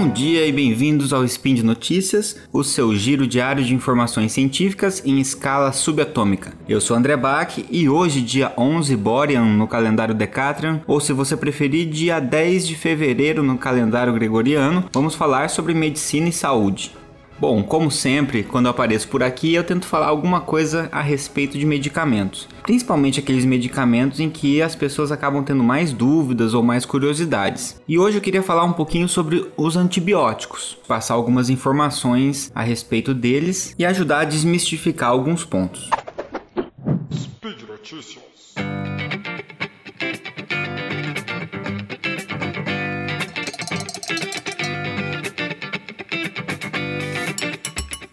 Bom dia e bem-vindos ao Spin de Notícias, o seu giro diário de informações científicas em escala subatômica. Eu sou André Bach e hoje, dia 11 Borean no calendário Decatrian, ou se você preferir, dia 10 de fevereiro no calendário gregoriano, vamos falar sobre medicina e saúde. Bom, como sempre, quando eu apareço por aqui, eu tento falar alguma coisa a respeito de medicamentos. Principalmente aqueles medicamentos em que as pessoas acabam tendo mais dúvidas ou mais curiosidades. E hoje eu queria falar um pouquinho sobre os antibióticos, passar algumas informações a respeito deles e ajudar a desmistificar alguns pontos. Speed.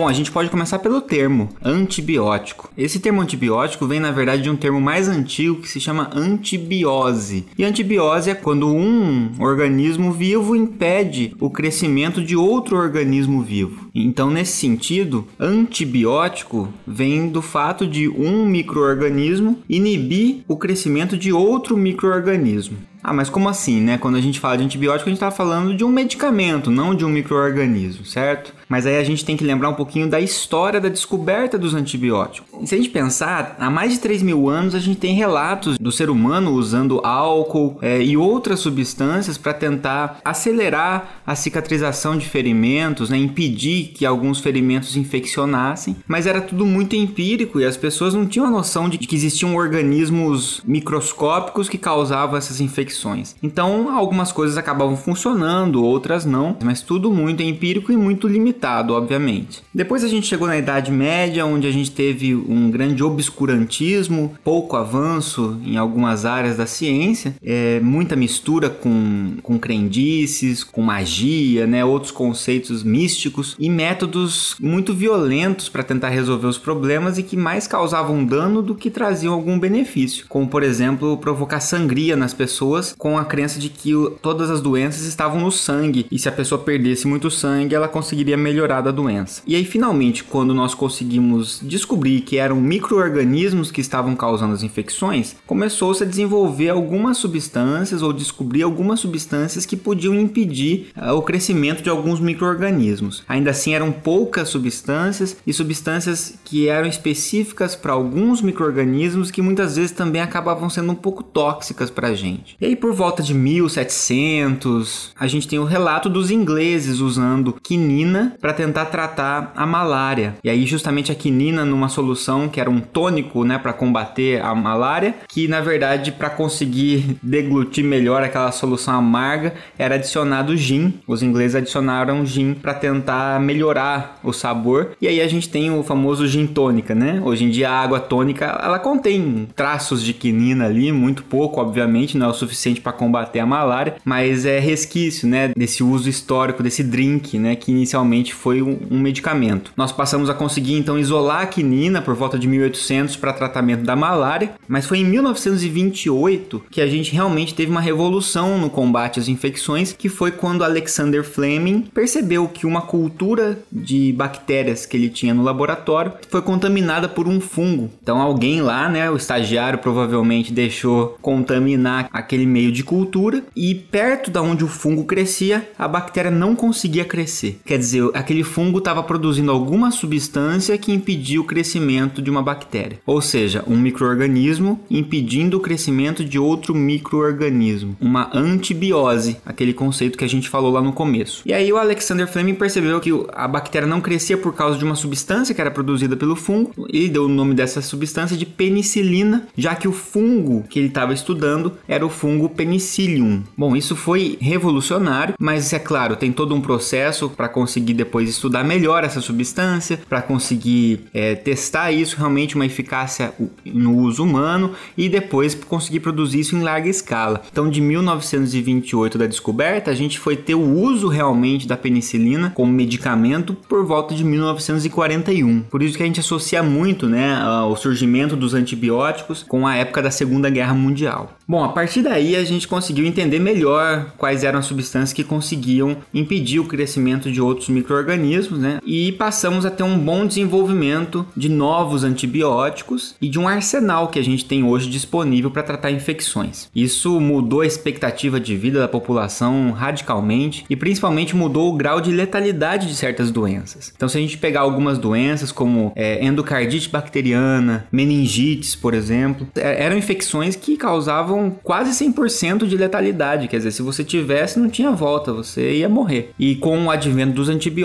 Bom, a gente pode começar pelo termo antibiótico. Esse termo antibiótico vem na verdade de um termo mais antigo que se chama antibiose. E antibiose é quando um organismo vivo impede o crescimento de outro organismo vivo. Então, nesse sentido, antibiótico vem do fato de um microorganismo inibir o crescimento de outro microorganismo. Ah, mas como assim, né? Quando a gente fala de antibiótico, a gente está falando de um medicamento, não de um microorganismo, certo? Mas aí a gente tem que lembrar um pouquinho da história da descoberta dos antibióticos. Se a gente pensar, há mais de 3 mil anos a gente tem relatos do ser humano usando álcool é, e outras substâncias para tentar acelerar a cicatrização de ferimentos, né? impedir que alguns ferimentos infeccionassem. Mas era tudo muito empírico e as pessoas não tinham a noção de que existiam organismos microscópicos que causavam essas infecções. Então, algumas coisas acabavam funcionando, outras não, mas tudo muito empírico e muito limitado limitado, obviamente. Depois a gente chegou na Idade Média, onde a gente teve um grande obscurantismo, pouco avanço em algumas áreas da ciência, é, muita mistura com, com crendices, com magia, né, outros conceitos místicos e métodos muito violentos para tentar resolver os problemas e que mais causavam dano do que traziam algum benefício, como por exemplo provocar sangria nas pessoas com a crença de que todas as doenças estavam no sangue e se a pessoa perdesse muito sangue ela conseguiria melhorar melhorar da doença. E aí, finalmente, quando nós conseguimos descobrir que eram micro-organismos que estavam causando as infecções, começou-se a desenvolver algumas substâncias ou descobrir algumas substâncias que podiam impedir uh, o crescimento de alguns micro-organismos. Ainda assim, eram poucas substâncias e substâncias que eram específicas para alguns micro-organismos que muitas vezes também acabavam sendo um pouco tóxicas para a gente. E aí, por volta de 1700, a gente tem o relato dos ingleses usando quinina para tentar tratar a malária. E aí justamente a quinina numa solução que era um tônico, né, para combater a malária, que na verdade para conseguir deglutir melhor aquela solução amarga era adicionado gin. Os ingleses adicionaram gin para tentar melhorar o sabor. E aí a gente tem o famoso gin tônica, né? Hoje em dia a água tônica ela contém traços de quinina ali, muito pouco, obviamente, não é o suficiente para combater a malária, mas é resquício, né, desse uso histórico desse drink, né, que inicialmente foi um, um medicamento. Nós passamos a conseguir então isolar a quinina por volta de 1800 para tratamento da malária, mas foi em 1928 que a gente realmente teve uma revolução no combate às infecções, que foi quando Alexander Fleming percebeu que uma cultura de bactérias que ele tinha no laboratório foi contaminada por um fungo. Então alguém lá, né, o estagiário provavelmente deixou contaminar aquele meio de cultura e perto da onde o fungo crescia, a bactéria não conseguia crescer. Quer dizer, aquele fungo estava produzindo alguma substância que impedia o crescimento de uma bactéria. Ou seja, um microorganismo impedindo o crescimento de outro microorganismo. Uma antibiose, aquele conceito que a gente falou lá no começo. E aí o Alexander Fleming percebeu que a bactéria não crescia por causa de uma substância que era produzida pelo fungo. Ele deu o nome dessa substância de penicilina, já que o fungo que ele estava estudando era o fungo penicillium. Bom, isso foi revolucionário, mas é claro, tem todo um processo para conseguir depois estudar melhor essa substância para conseguir é, testar isso realmente uma eficácia no uso humano e depois conseguir produzir isso em larga escala. Então, de 1928 da descoberta, a gente foi ter o uso realmente da penicilina como medicamento por volta de 1941. Por isso que a gente associa muito, né, o surgimento dos antibióticos com a época da Segunda Guerra Mundial. Bom, a partir daí aí a gente conseguiu entender melhor quais eram as substâncias que conseguiam impedir o crescimento de outros micro-organismos, né? E passamos a ter um bom desenvolvimento de novos antibióticos e de um arsenal que a gente tem hoje disponível para tratar infecções. Isso mudou a expectativa de vida da população radicalmente e principalmente mudou o grau de letalidade de certas doenças. Então, se a gente pegar algumas doenças como é, endocardite bacteriana, meningites, por exemplo, é, eram infecções que causavam quase 100% de letalidade. Quer dizer, se você tivesse, não tinha volta, você ia morrer. E com o advento dos antibióticos,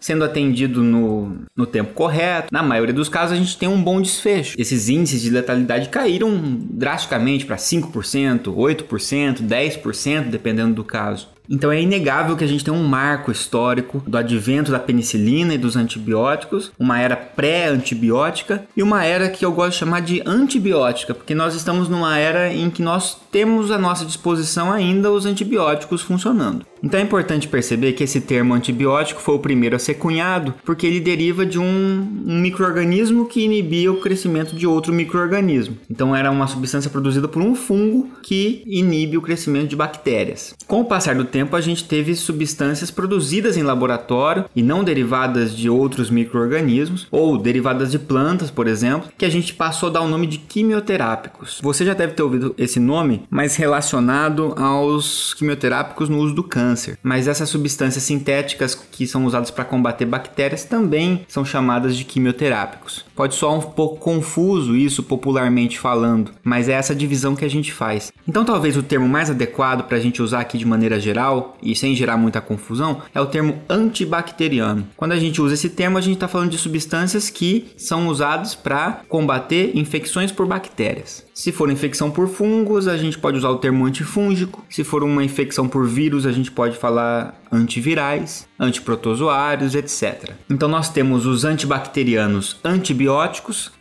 sendo atendido no, no tempo correto, na maioria dos casos a gente tem um bom desfecho. Esses índices de letalidade caíram drasticamente para 5%, 8%, 10%, dependendo do caso. Então é inegável que a gente tem um marco histórico do advento da penicilina e dos antibióticos, uma era pré-antibiótica e uma era que eu gosto de chamar de antibiótica, porque nós estamos numa era em que nós temos à nossa disposição ainda os antibióticos funcionando. Então é importante perceber que esse termo antibiótico foi o primeiro a ser cunhado, porque ele deriva de um, um microorganismo que inibia o crescimento de outro microorganismo. Então era uma substância produzida por um fungo que inibe o crescimento de bactérias. Com o passar do tempo, a gente teve substâncias produzidas em laboratório e não derivadas de outros microorganismos ou derivadas de plantas, por exemplo, que a gente passou a dar o nome de quimioterápicos. Você já deve ter ouvido esse nome, mas relacionado aos quimioterápicos no uso do câncer. Mas essas substâncias sintéticas que são usadas para combater bactérias também são chamadas de quimioterápicos. Pode soar um pouco confuso isso popularmente falando, mas é essa divisão que a gente faz. Então talvez o termo mais adequado para a gente usar aqui de maneira geral e sem gerar muita confusão é o termo antibacteriano. Quando a gente usa esse termo, a gente está falando de substâncias que são usadas para combater infecções por bactérias. Se for infecção por fungos, a gente pode usar o termo antifúngico. Se for uma infecção por vírus, a gente pode falar antivirais, antiprotozoários, etc. Então nós temos os antibacterianos antibióticos,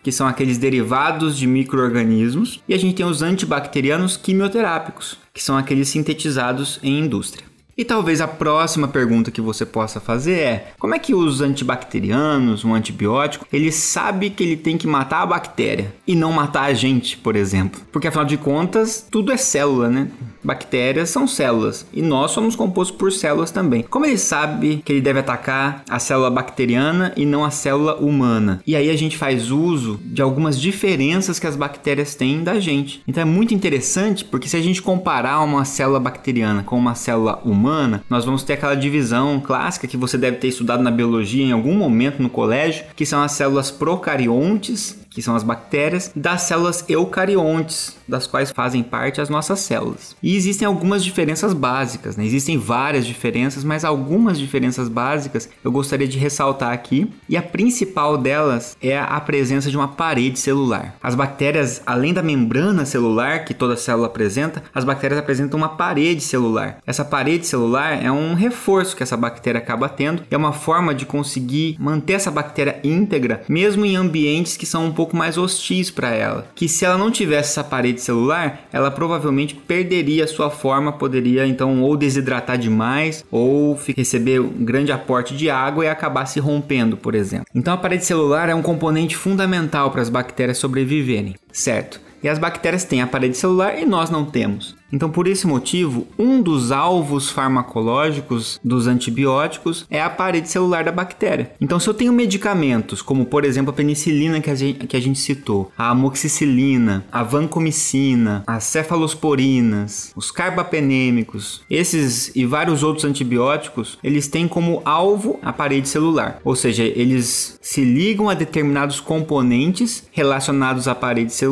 que são aqueles derivados de microorganismos, e a gente tem os antibacterianos quimioterápicos, que são aqueles sintetizados em indústria. E talvez a próxima pergunta que você possa fazer é: como é que os antibacterianos, um antibiótico, ele sabe que ele tem que matar a bactéria e não matar a gente, por exemplo? Porque afinal de contas, tudo é célula, né? Bactérias são células e nós somos compostos por células também. Como ele sabe que ele deve atacar a célula bacteriana e não a célula humana? E aí a gente faz uso de algumas diferenças que as bactérias têm da gente. Então é muito interessante porque se a gente comparar uma célula bacteriana com uma célula humana, nós vamos ter aquela divisão clássica que você deve ter estudado na biologia em algum momento no colégio, que são as células procariontes que são as bactérias, das células eucariontes, das quais fazem parte as nossas células. E existem algumas diferenças básicas, né? existem várias diferenças, mas algumas diferenças básicas eu gostaria de ressaltar aqui, e a principal delas é a presença de uma parede celular. As bactérias, além da membrana celular que toda célula apresenta, as bactérias apresentam uma parede celular. Essa parede celular é um reforço que essa bactéria acaba tendo, é uma forma de conseguir manter essa bactéria íntegra, mesmo em ambientes que são um pouco pouco mais hostis para ela. Que se ela não tivesse essa parede celular, ela provavelmente perderia sua forma, poderia então ou desidratar demais ou receber um grande aporte de água e acabar se rompendo, por exemplo. Então a parede celular é um componente fundamental para as bactérias sobreviverem, certo? E as bactérias têm a parede celular e nós não temos. Então, por esse motivo, um dos alvos farmacológicos dos antibióticos é a parede celular da bactéria. Então, se eu tenho medicamentos, como por exemplo a penicilina que a gente, que a gente citou, a amoxicilina, a vancomicina, as cefalosporinas, os carbapenêmicos, esses e vários outros antibióticos, eles têm como alvo a parede celular. Ou seja, eles se ligam a determinados componentes relacionados à parede celular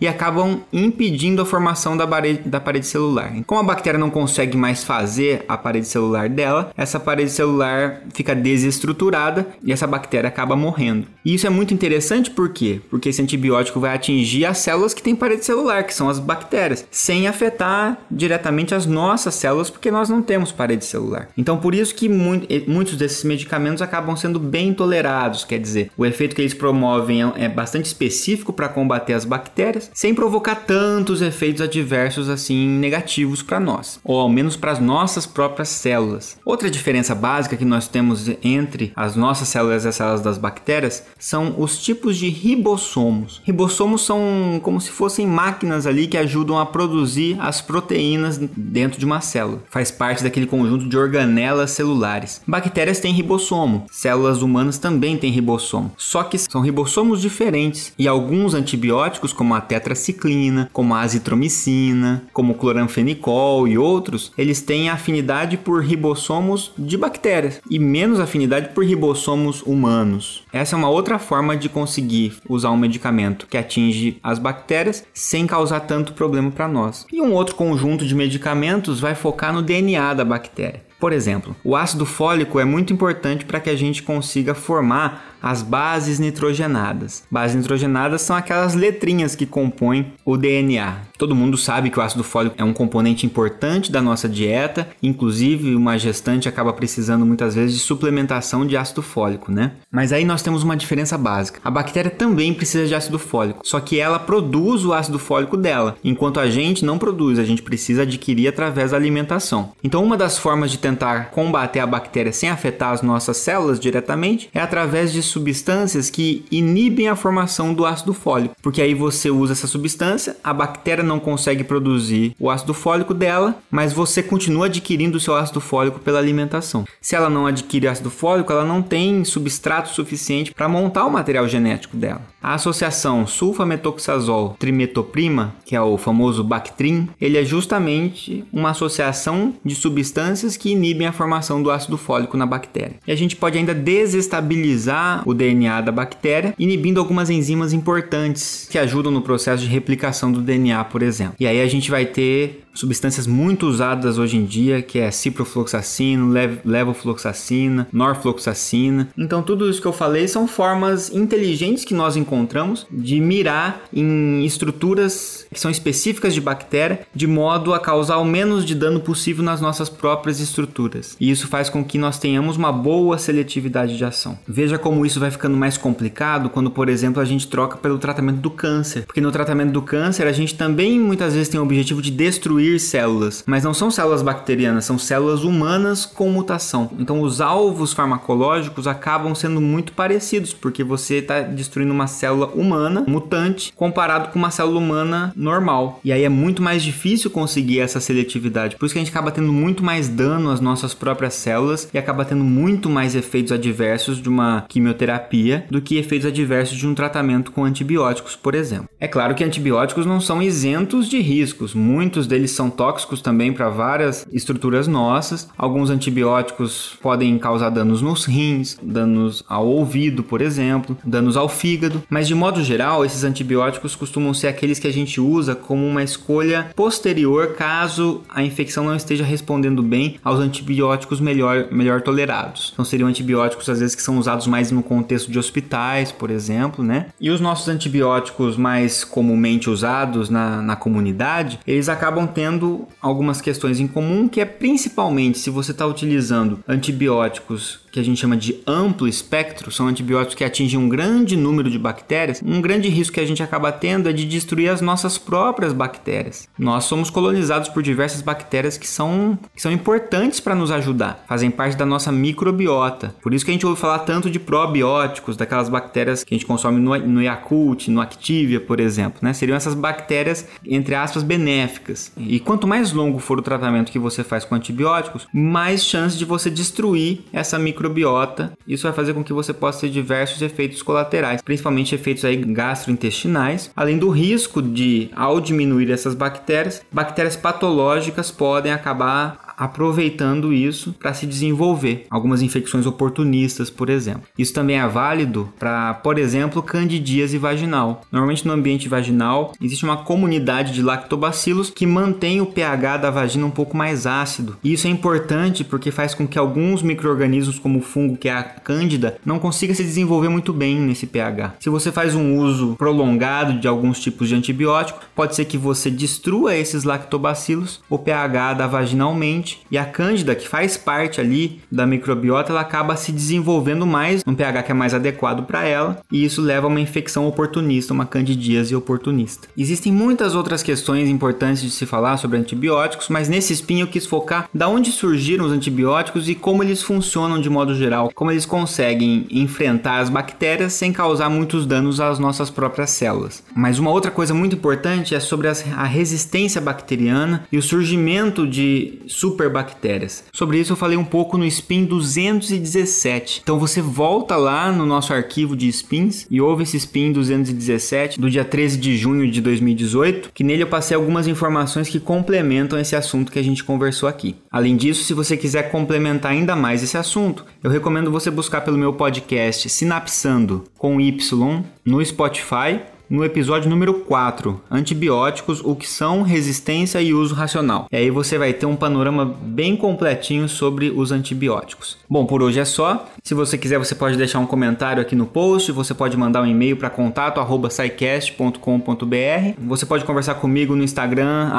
e acabam impedindo a formação da parede, da parede celular. Como a bactéria não consegue mais fazer a parede celular dela, essa parede celular fica desestruturada e essa bactéria acaba morrendo. E isso é muito interessante por quê? Porque esse antibiótico vai atingir as células que têm parede celular, que são as bactérias, sem afetar diretamente as nossas células, porque nós não temos parede celular. Então, por isso que muitos desses medicamentos acabam sendo bem tolerados, quer dizer, o efeito que eles promovem é, é bastante específico para combater as bactérias bactérias, sem provocar tantos efeitos adversos assim negativos para nós, ou ao menos para as nossas próprias células. Outra diferença básica que nós temos entre as nossas células e as células das bactérias são os tipos de ribossomos. Ribossomos são como se fossem máquinas ali que ajudam a produzir as proteínas dentro de uma célula. Faz parte daquele conjunto de organelas celulares. Bactérias têm ribossomo, células humanas também têm ribossomo. Só que são ribossomos diferentes e alguns antibióticos como a tetraciclina, como a azitromicina, como o cloranfenicol e outros, eles têm afinidade por ribossomos de bactérias e menos afinidade por ribossomos humanos. Essa é uma outra forma de conseguir usar um medicamento que atinge as bactérias sem causar tanto problema para nós. E um outro conjunto de medicamentos vai focar no DNA da bactéria. Por exemplo, o ácido fólico é muito importante para que a gente consiga formar as bases nitrogenadas. Bases nitrogenadas são aquelas letrinhas que compõem o DNA. Todo mundo sabe que o ácido fólico é um componente importante da nossa dieta, inclusive uma gestante acaba precisando muitas vezes de suplementação de ácido fólico, né? Mas aí nós temos uma diferença básica. A bactéria também precisa de ácido fólico, só que ela produz o ácido fólico dela, enquanto a gente não produz, a gente precisa adquirir através da alimentação. Então, uma das formas de tentar combater a bactéria sem afetar as nossas células diretamente é através de substâncias que inibem a formação do ácido fólico, porque aí você usa essa substância, a bactéria não consegue produzir o ácido fólico dela, mas você continua adquirindo o seu ácido fólico pela alimentação. Se ela não adquire ácido fólico, ela não tem substrato suficiente para montar o material genético dela. A associação sulfametoxazol trimetoprima, que é o famoso Bactrim, ele é justamente uma associação de substâncias que inibem a formação do ácido fólico na bactéria. E a gente pode ainda desestabilizar o DNA da bactéria, inibindo algumas enzimas importantes que ajudam no processo de replicação do DNA, por exemplo. E aí a gente vai ter substâncias muito usadas hoje em dia, que é ciprofloxacina, lev levofloxacina, norfloxacina. Então tudo isso que eu falei são formas inteligentes que nós encontramos de mirar em estruturas que são específicas de bactéria, de modo a causar o menos de dano possível nas nossas próprias estruturas. E isso faz com que nós tenhamos uma boa seletividade de ação. Veja como isso vai ficando mais complicado quando, por exemplo, a gente troca pelo tratamento do câncer. Porque no tratamento do câncer a gente também muitas vezes tem o objetivo de destruir células, mas não são células bacterianas, são células humanas com mutação. Então os alvos farmacológicos acabam sendo muito parecidos, porque você está destruindo uma célula humana mutante comparado com uma célula humana normal. E aí é muito mais difícil conseguir essa seletividade. Por isso que a gente acaba tendo muito mais dano às nossas próprias células e acaba tendo muito mais efeitos adversos de uma quimioterapia do que efeitos adversos de um tratamento com antibióticos, por exemplo. É claro que antibióticos não são isentos de riscos, muitos deles são tóxicos também para várias estruturas nossas. Alguns antibióticos podem causar danos nos rins, danos ao ouvido, por exemplo, danos ao fígado, mas de modo geral, esses antibióticos costumam ser aqueles que a gente usa como uma escolha posterior caso a infecção não esteja respondendo bem aos antibióticos melhor, melhor tolerados. Então seriam antibióticos às vezes que são usados mais no contexto de hospitais, por exemplo, né? E os nossos antibióticos mais comumente usados na, na comunidade, eles acabam tendo algumas questões em comum, que é principalmente se você está utilizando antibióticos que a gente chama de amplo espectro, são antibióticos que atingem um grande número de bactérias, um grande risco que a gente acaba tendo é de destruir as nossas próprias bactérias. Nós somos colonizados por diversas bactérias que são, que são importantes para nos ajudar, fazem parte da nossa microbiota. Por isso que a gente ouve falar tanto de probióticos, daquelas bactérias que a gente consome no, no Yakult, no Activia, por exemplo. Né? Seriam essas bactérias, entre aspas, benéficas. E quanto mais longo for o tratamento que você faz com antibióticos, mais chance de você destruir essa microbiota. Isso vai fazer com que você possa ter diversos efeitos colaterais, principalmente efeitos aí gastrointestinais, além do risco de, ao diminuir essas bactérias, bactérias patológicas podem acabar aproveitando isso para se desenvolver. Algumas infecções oportunistas, por exemplo. Isso também é válido para, por exemplo, candidíase vaginal. Normalmente no ambiente vaginal existe uma comunidade de lactobacilos que mantém o pH da vagina um pouco mais ácido. E isso é importante porque faz com que alguns micro-organismos, como o fungo, que é a cândida, não consiga se desenvolver muito bem nesse pH. Se você faz um uso prolongado de alguns tipos de antibiótico, pode ser que você destrua esses lactobacilos, o pH da vagina aumente e a cândida, que faz parte ali da microbiota, ela acaba se desenvolvendo mais num pH que é mais adequado para ela e isso leva a uma infecção oportunista, uma candidíase oportunista. Existem muitas outras questões importantes de se falar sobre antibióticos, mas nesse spin eu quis focar da onde surgiram os antibióticos e como eles funcionam de modo geral, como eles conseguem enfrentar as bactérias sem causar muitos danos às nossas próprias células. Mas uma outra coisa muito importante é sobre a resistência bacteriana e o surgimento de superbactérias. Sobre isso eu falei um pouco no spin 217. Então você volta lá no nosso arquivo de spins e ouve esse spin 217 do dia 13 de junho de 2018, que nele eu passei algumas informações que complementam esse assunto que a gente conversou aqui. Além disso, se você quiser complementar ainda mais esse assunto, eu recomendo você buscar pelo meu podcast Sinapsando com Y no Spotify no episódio número 4, antibióticos, o que são, resistência e uso racional. E aí você vai ter um panorama bem completinho sobre os antibióticos. Bom, por hoje é só. Se você quiser, você pode deixar um comentário aqui no post, você pode mandar um e-mail para contato@saicast.com.br. Você pode conversar comigo no Instagram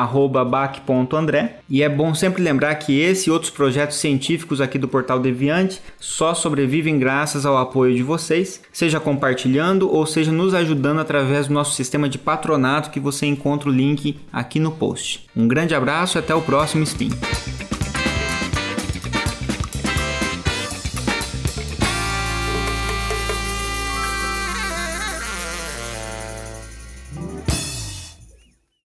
@bac.andré. E é bom sempre lembrar que esse e outros projetos científicos aqui do Portal Deviante só sobrevivem graças ao apoio de vocês, seja compartilhando ou seja nos ajudando através através do nosso sistema de patronato que você encontra o link aqui no post. Um grande abraço e até o próximo Steam.